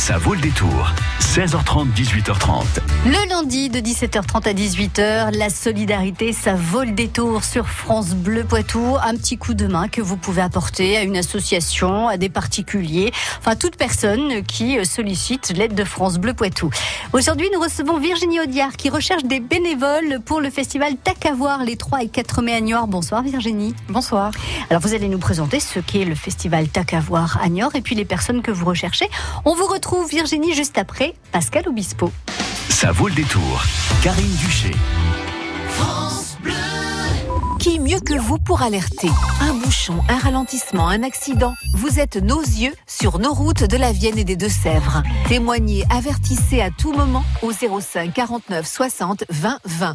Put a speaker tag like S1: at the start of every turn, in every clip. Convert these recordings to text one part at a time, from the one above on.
S1: Ça vaut le détour. 16h30, 18h30.
S2: Le lundi de 17h30 à 18h, la solidarité, ça vaut le détour sur France Bleu Poitou. Un petit coup de main que vous pouvez apporter à une association, à des particuliers, enfin toute personne qui sollicite l'aide de France Bleu Poitou. Aujourd'hui, nous recevons Virginie Audiard qui recherche des bénévoles pour le festival Tacavoir les 3 et 4 mai à Niort. Bonsoir Virginie.
S3: Bonsoir.
S2: Alors vous allez nous présenter ce qu'est le festival Tacavoir à Niort et puis les personnes que vous recherchez. On vous retrouve Virginie juste après Pascal Obispo.
S1: Ça vaut le détour. Karine Duché.
S4: France Bleu. Qui mieux que vous pour alerter? Un bouchon, un ralentissement, un accident. Vous êtes nos yeux sur nos routes de la Vienne et des Deux-Sèvres. Témoignez, avertissez à tout moment au 05 49 60 20 20.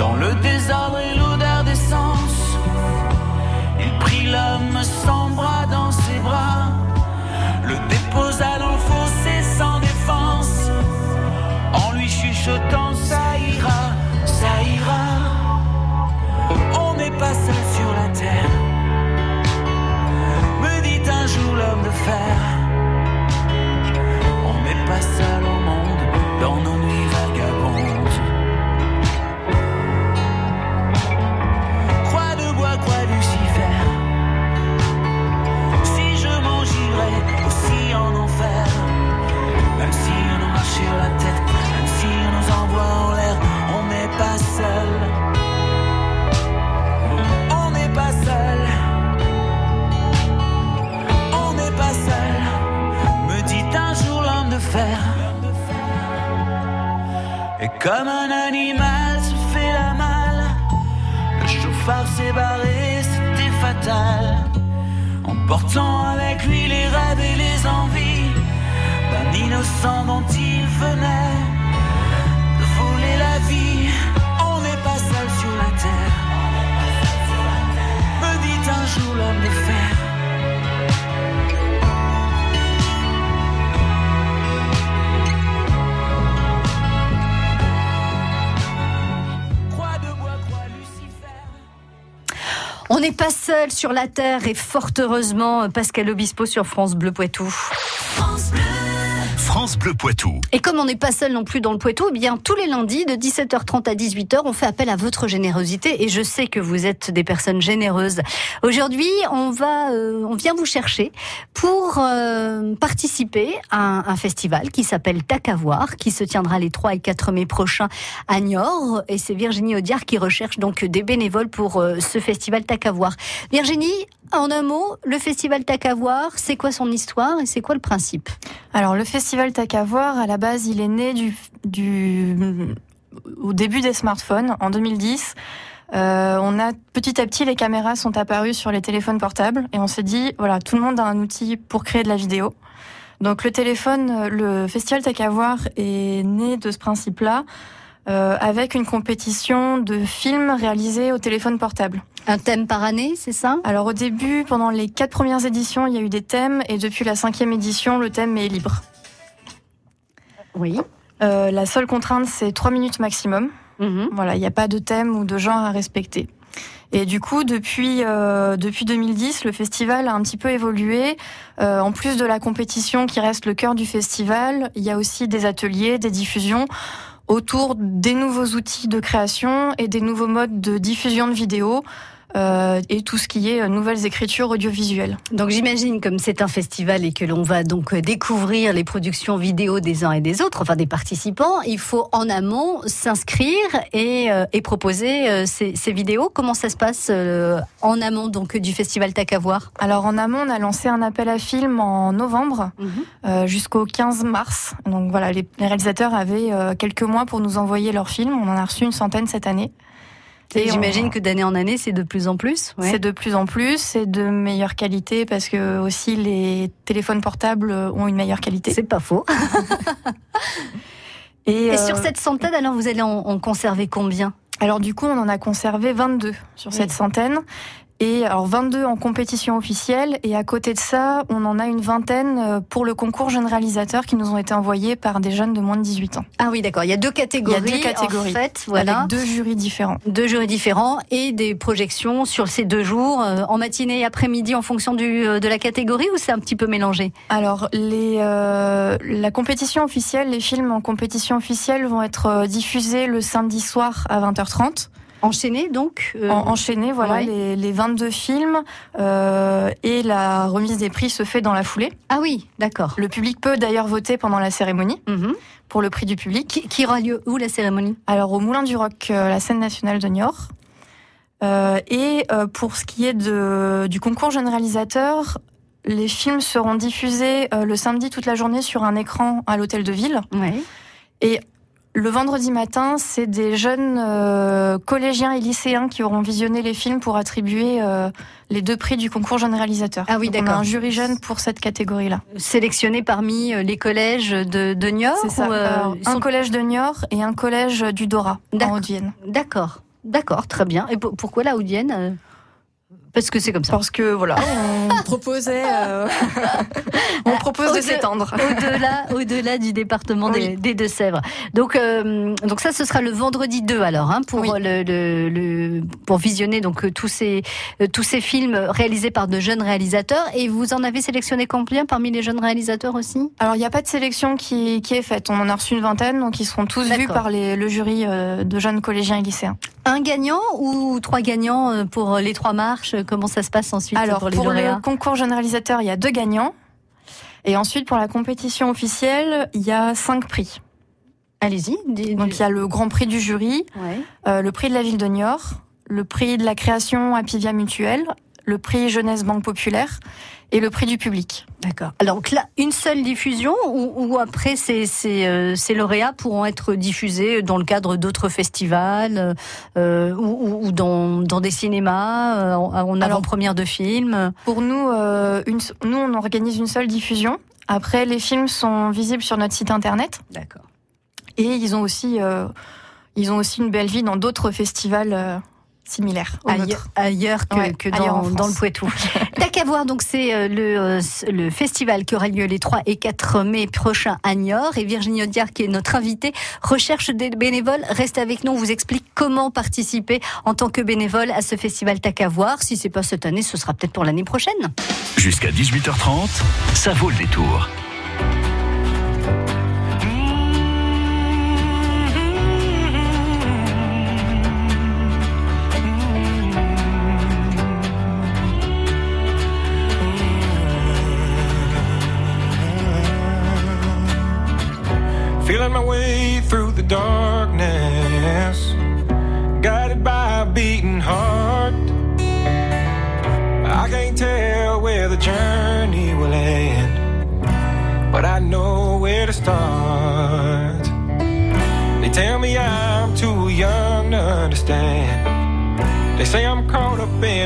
S5: Dans le désordre et l'odeur d'essence, il prit l'homme sans bras comme un animal se fait la malle. Le chauffard s'est barré, c'était fatal. En portant avec lui les rêves et les envies d'un innocent dont il venait On n'est pas seul sur la terre
S2: et fort heureusement Pascal Obispo sur France Bleu Poitou.
S1: Poitou.
S2: Et comme on n'est pas seul non plus dans le Poitou, eh bien tous les lundis de 17h30 à 18h, on fait appel à votre générosité et je sais que vous êtes des personnes généreuses. Aujourd'hui, on va, euh, on vient vous chercher pour euh, participer à un, festival qui s'appelle Tacavoir, qui se tiendra les 3 et 4 mai prochains à Niort. Et c'est Virginie Audiard qui recherche donc des bénévoles pour euh, ce festival Tacavoir. Virginie, en un mot, le festival Tacavoir, c'est quoi son histoire et c'est quoi le principe?
S3: Alors le festival Tacavoir, à la base, il est né du, au début des smartphones en 2010. Euh, petit à petit les caméras sont apparues sur les téléphones portables et on s'est dit voilà tout le monde a un outil pour créer de la vidéo. Donc le téléphone, le festival Tech est né de ce principe-là. Euh, avec une compétition de films réalisés au téléphone portable.
S2: Un thème par année, c'est ça?
S3: Alors au début, pendant les quatre premières éditions, il y a eu des thèmes et depuis la cinquième édition, le thème est libre.
S2: Oui.
S3: Euh, la seule contrainte, c'est trois minutes maximum. Mhm. Voilà, il n'y a pas de thème ou de genre à respecter. Et du coup, depuis euh, depuis 2010, le festival a un petit peu évolué. Euh, en plus de la compétition qui reste le cœur du festival, il y a aussi des ateliers, des diffusions autour des nouveaux outils de création et des nouveaux modes de diffusion de vidéos. Euh, et tout ce qui est euh, nouvelles écritures audiovisuelles.
S2: Donc j'imagine comme c'est un festival et que l'on va donc euh, découvrir les productions vidéo des uns et des autres, enfin des participants, il faut en amont s'inscrire et, et, proposer ces, ces, vidéos. Comment ça se passe en amont donc du festival Tac
S3: Alors en amont, on a lancé un appel à films en novembre mhm. jusqu'au 15 mars. Donc voilà, les, les réalisateurs avaient quelques mois pour nous envoyer leurs films. On en a reçu une centaine cette année.
S2: J'imagine que d'année en année, c'est de plus en plus.
S3: C'est de plus en plus, c'est de meilleure qualité parce que aussi les téléphones portables ont une meilleure qualité.
S2: C'est pas faux. Et, sur euh, cette centaine, alors vous allez en, conserver combien?
S3: Alors du coup, on en a conservé 22 sur cette centaine. Et alors 22 en compétition officielle et à côté de ça, on en a une vingtaine euh, pour le concours jeunes réalisateurs qui nous ont été envoyés par des jeunes de moins de 18 ans.
S2: Ah oui, d'accord. Il y a deux catégories.
S3: Il y a deux catégories.
S2: En fait, voilà.
S3: Avec deux jurys différents.
S2: Deux jurys différents et des projections sur ces deux jours euh, en matinée et après-midi en fonction du, euh, de la catégorie ou c'est un petit peu mélangé?
S3: Alors les la compétition officielle, les films en compétition officielle vont être diffusés le samedi soir à 20h30.
S2: Enchaîné donc
S3: euh... Enchaîné, voilà, les, les, 22 films euh, et la remise des prix se fait dans la foulée.
S2: Ah oui, d'accord.
S3: Le public peut d'ailleurs voter pendant la cérémonie mhm. pour le prix du public.
S2: Qui, qui, aura lieu où la cérémonie?
S3: Alors au Moulin du Roc, euh, la scène nationale de Niort. Et pour ce qui est de, du concours jeune réalisateur, les films seront diffusés le samedi toute la journée sur un écran à l'hôtel de ville.
S2: Ouais.
S3: Et le vendredi matin, c'est des jeunes euh, collégiens et lycéens qui auront visionné les films pour attribuer euh, les deux prix du concours jeune réalisateur.
S2: Ah oui, d'accord.
S3: un jury jeune pour cette catégorie-là.
S2: Sélectionné parmi euh, les collèges de, de Niort
S3: C'est ça. un collège de Niort et un collège du Dora, en Haute-Vienne.
S2: D'accord. D'accord, très bien. Et pourquoi la Haute-Vienne parce que c'est comme ça.
S3: Parce que voilà, on proposait, euh, on propose de s'étendre
S2: au-delà, au-delà du département des, Deux-Sèvres. Donc, euh, donc ça, ce sera le vendredi 2 alors, hein, pour le, le, pour visionner donc euh, tous ces tous ces films réalisés par de jeunes réalisateurs. Et vous en avez sélectionné combien parmi les jeunes réalisateurs aussi?
S3: Alors, il n'y a pas de sélection qui, qui est faite. On en a reçu une vingtaine, donc ils seront tous vus par les, le jury de jeunes collégiens et lycéens.
S2: Un gagnant ou trois gagnants pour les trois marches Comment ça se passe ensuite
S3: Alors,
S2: pour les
S3: le concours jeune réalisateur, il y a deux gagnants. Et ensuite, pour la compétition officielle, il y a cinq prix.
S2: Allez-y.
S3: Donc, il y a le grand prix du jury, euh, le prix de la ville de Niort, le prix de la création à Pivia Mutuelle, le prix Jeunesse Banque Populaire et le prix du public.
S2: D'accord. Alors là, une seule diffusion ou, après ces, euh, ces, lauréats pourront être diffusés dans le cadre d'autres festivals euh, ou, dans, dans, des cinémas euh, en avant-première de films
S3: Pour nous, une, nous, on organise une seule diffusion. Après, les films sont visibles sur notre site internet.
S2: D'accord.
S3: Et ils ont aussi, ils ont aussi une belle vie dans d'autres festivals similaire
S2: ailleurs, que, dans, le Poitou. T'as qu'à voir, donc c'est euh, le, euh, le festival qui aura lieu les 3 et 4 mai prochains à Niort. Et Virginie Audiard, qui est notre invitée, recherche des bénévoles. Reste avec nous, on vous explique comment participer en tant que bénévole à ce festival T'as qu'à voir. Si c'est pas cette année, ce sera peut-être pour l'année prochaine.
S1: Jusqu'à 18h30, ça vaut le détour.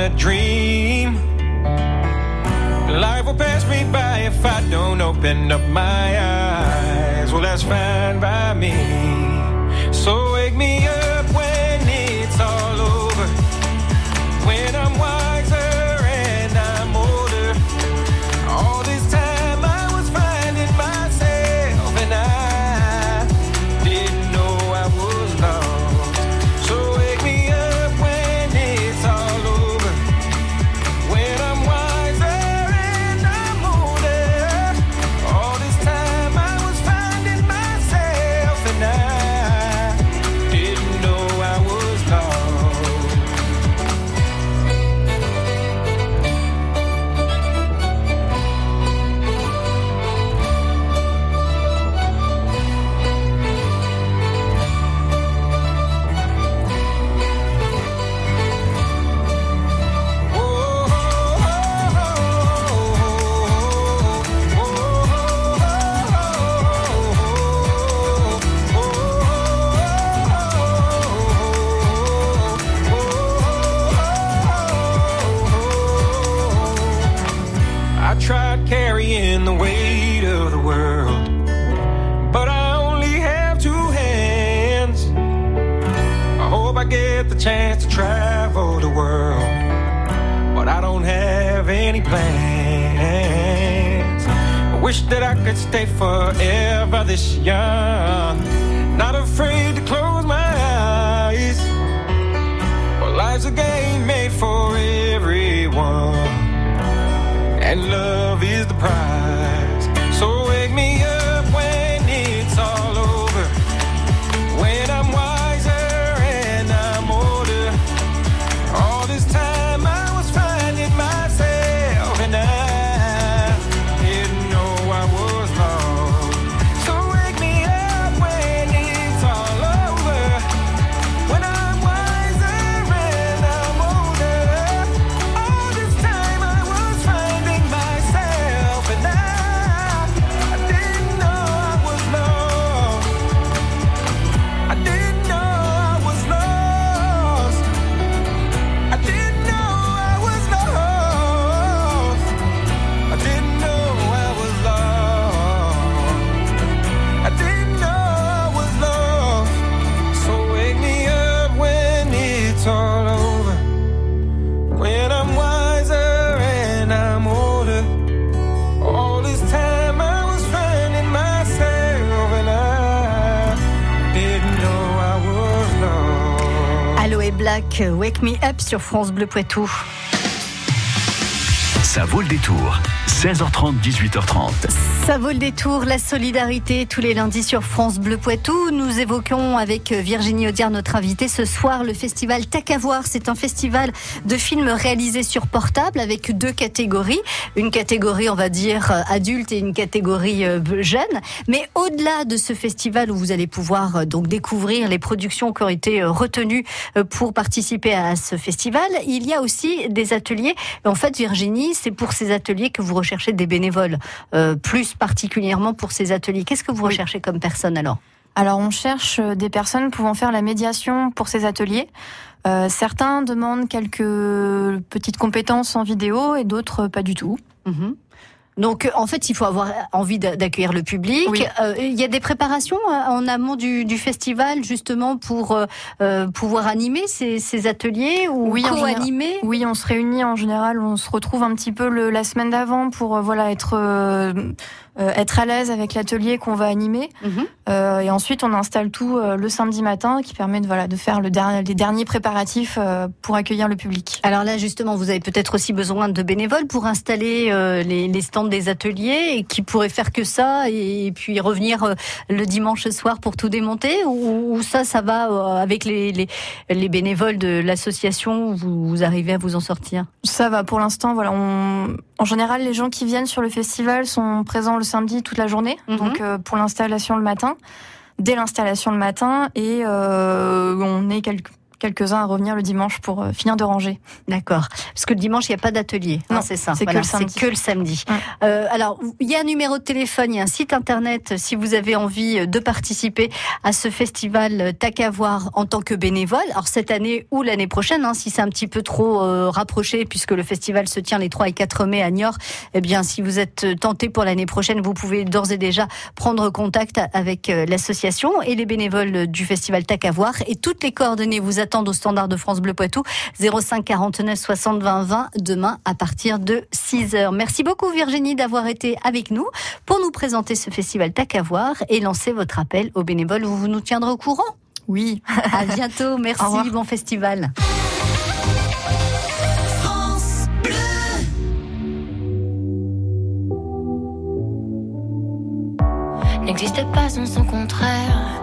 S6: In a dream. Life will pass me by if I don't open up my eyes. Well, that's fine by me. World, but I don't have any plans. I wish that I could stay forever this young, not afraid to close my eyes. Well, life's a game made for everyone and love is the prize. Wake Me Up
S2: sur France Bleu Poitou.
S1: Ça vaut le détour. 16h30, 18h30.
S2: Ça vaut le détour, la solidarité tous les lundis sur France Bleu Poitou. Nous évoquons avec Virginie Audiard, notre invitée, ce soir le festival Tac à voir. C'est un festival de films réalisés sur portable avec deux catégories. Une catégorie, on va dire, euh, adulte et une catégorie euh, jeune. Mais au-delà de ce festival où vous allez pouvoir euh, donc découvrir les productions qui ont été euh, retenues euh, pour participer à ce festival, il y a aussi des ateliers. En fait, Virginie, c'est pour ces ateliers que vous recherchez des bénévoles, euh, plus particulièrement pour ces ateliers. Qu'est-ce que vous recherchez comme personne alors?
S3: Alors on cherche euh, des personnes pouvant faire la médiation pour ces ateliers. Euh, certains demandent quelques petites compétences en vidéo et d'autres pas du tout.
S2: Mhm. Donc, euh, en fait, il faut avoir envie d'a- d'accueillir le public.
S3: Oui.
S2: Euh, il y a des préparations euh, en amont du, du festival, justement, pour euh, euh, pouvoir animer ces, ces ateliers ou
S3: Oui,
S2: co-animer?
S3: Oui, on se réunit en général, on se retrouve un petit peu le, la semaine d'avant pour euh, voilà être être à l'aise avec l'atelier qu'on va animer. Euh, et ensuite, on installe tout euh, le samedi matin, qui permet de voilà de faire le dernier, les derniers préparatifs euh, pour accueillir le public.
S2: Alors là, justement, vous avez peut-être aussi besoin de bénévoles pour installer euh, les, les stands des ateliers et qui pourraient faire que ça et puis revenir euh, le dimanche soir pour tout démonter ou, ça, ça va euh, avec les, les, les bénévoles de l'association vous, vous, arrivez à vous en sortir?
S3: Ça va pour l'instant. Voilà, on... en général, les gens qui viennent sur le festival sont présents le samedi toute la journée, mhm. donc pour l'installation le matin dès l'installation le matin et euh, on est quelques quelques-uns à revenir le dimanche pour euh, finir de ranger.
S2: D'accord. Parce que le dimanche, il n'y a pas d'atelier.
S3: Hein, non, c'est ça. C'est que le samedi.
S2: Que le samedi. Euh, alors, il y a un numéro de téléphone, il y a un site internet si vous avez envie de participer à ce festival TAC à voir en tant que bénévole. Alors, cette année ou l'année prochaine, hein, si c'est un petit peu trop euh, rapproché, puisque le festival se tient les 3 et 4 mai à Niort, eh bien, si vous êtes tenté pour l'année prochaine, vous pouvez d'ores et déjà prendre contact avec l'association et les bénévoles du festival TAC à voir. Et toutes les coordonnées vous attendent au standard de France Bleu Poitou 05 49 60 20 20 demain à partir de 6 h Merci beaucoup Virginie d'avoir été avec nous pour nous présenter ce festival Tac à voir et lancer votre appel aux bénévoles. Vous, vous nous tiendrez au courant
S3: Oui.
S2: à bientôt. Merci. Bon festival.
S7: N'existe pas sans son contraire,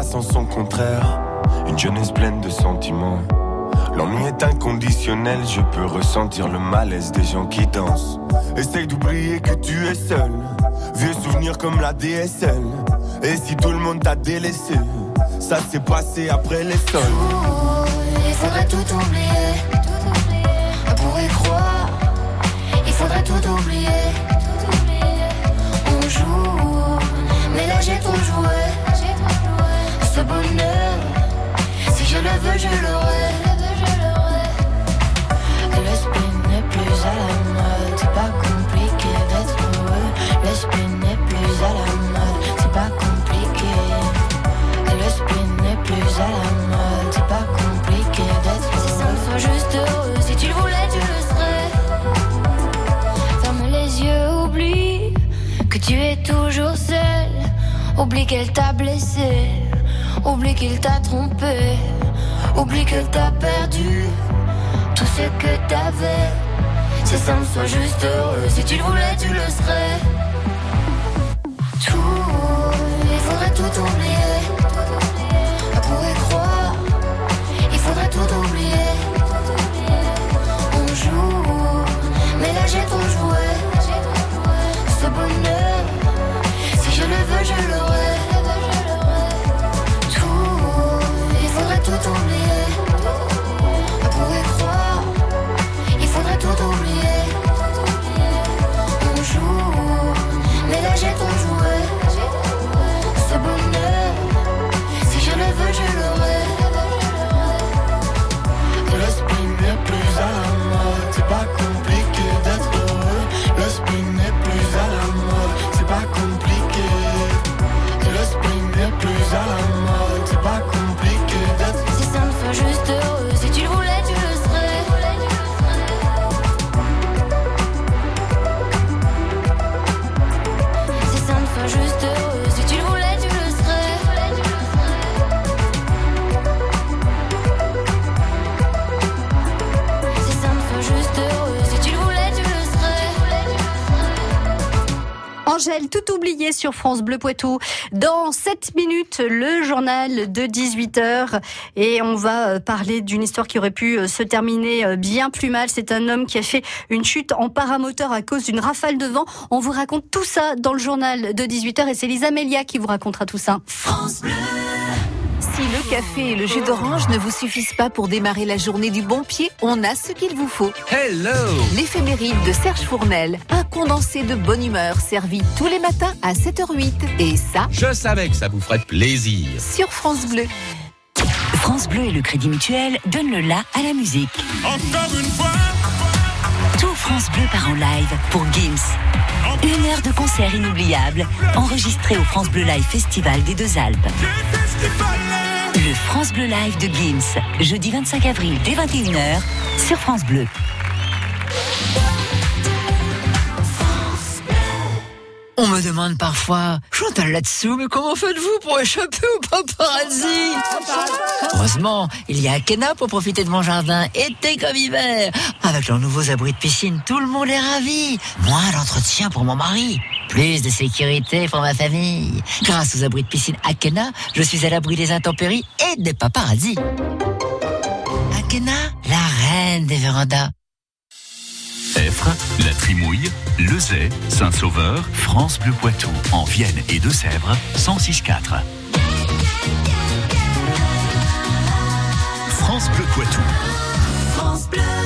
S8: sans son contraire, une jeunesse pleine de sentiments. L'ennui est inconditionnel, je peux ressentir le malaise des gens qui dansent. Essaye d'oublier que tu es seul, vieux souvenir comme la DSL. Et si tout le monde t'a délaissé, ça s'est passé après les sols.
S7: il faudrait tout oublier, on pourrait croire, il faudrait tout oublier. Mais là j'ai trop joué. Si je le veux, je l'aurai. L'esprit n'est plus à la mode, c'est pas compliqué d'être heureux. L'esprit n'est plus à la mode, c'est pas compliqué. L'esprit n'est plus à la mode, c'est pas compliqué d'être heureux. Si ça me soit juste heureux, si tu le voulais, tu le serais. Ferme les yeux, oublie que tu es toujours seul. Oublie qu'elle t'a blessé, oublie qu'il t'a trompé, oublie qu'elle t'a perdu tout ce que t'avais. C'est simple, sois juste heureux. Si tu le voulais, tu le serais. Tout, il faudrait tout oublier. On pourrait croire, il faudrait tout oublier. On joue, mais là j'ai trop joué. Ce bonheur, si je le veux, je l'aurai.
S2: Angèle, tout oublié sur France Bleu Poitou. Dans 7 minutes, le journal de 18h. Et on va euh, parler d'une histoire qui aurait pu euh, se terminer euh, bien plus mal. C'est un homme qui a fait une chute en paramoteur à cause d'une rafale de vent. On vous raconte tout ça dans le journal de 18h et c'est Lisa Melia qui vous racontera tout ça.
S5: France Bleu.
S4: Si le café et le jus d'orange ne vous suffisent pas pour démarrer la journée du bon pied, on a ce qu'il vous faut.
S9: Hello
S4: L'éphéméride de Serge Fournel, un condensé de bonne humeur servi tous les matins à 7h08. Et ça,
S9: Je savais que ça vous ferait plaisir.
S4: sur France Bleu.
S10: France Bleu et le Crédit Mutuel donnent le la à la musique.
S5: Encore une fois,
S10: Tout France Bleu part en live pour Gims. Une heure de concert inoubliable, enregistré au France Bleu Live Festival des Deux Alpes. France Bleu Live de Gims, jeudi 25 avril dès 21h sur France Bleu.
S11: On me demande parfois, Chantal là-dessous, mais comment faites-vous pour échapper au paparazzi? Heureusement, il y a Akena pour profiter de mon jardin, été comme hiver. Avec leurs nouveaux abris de piscine, tout le monde est ravi. Moins d'entretien pour mon mari. Plus de sécurité pour ma famille. Grâce aux abris de piscine Akena, je suis à l'abri des intempéries et des paparazzis. Akena, la reine des vérandas.
S1: Effre, La Trimouille, Lezay, Saint-Sauveur, France Bleu Poitou, en Vienne et Deux-Sèvres, 106.4. France Bleu Poitou,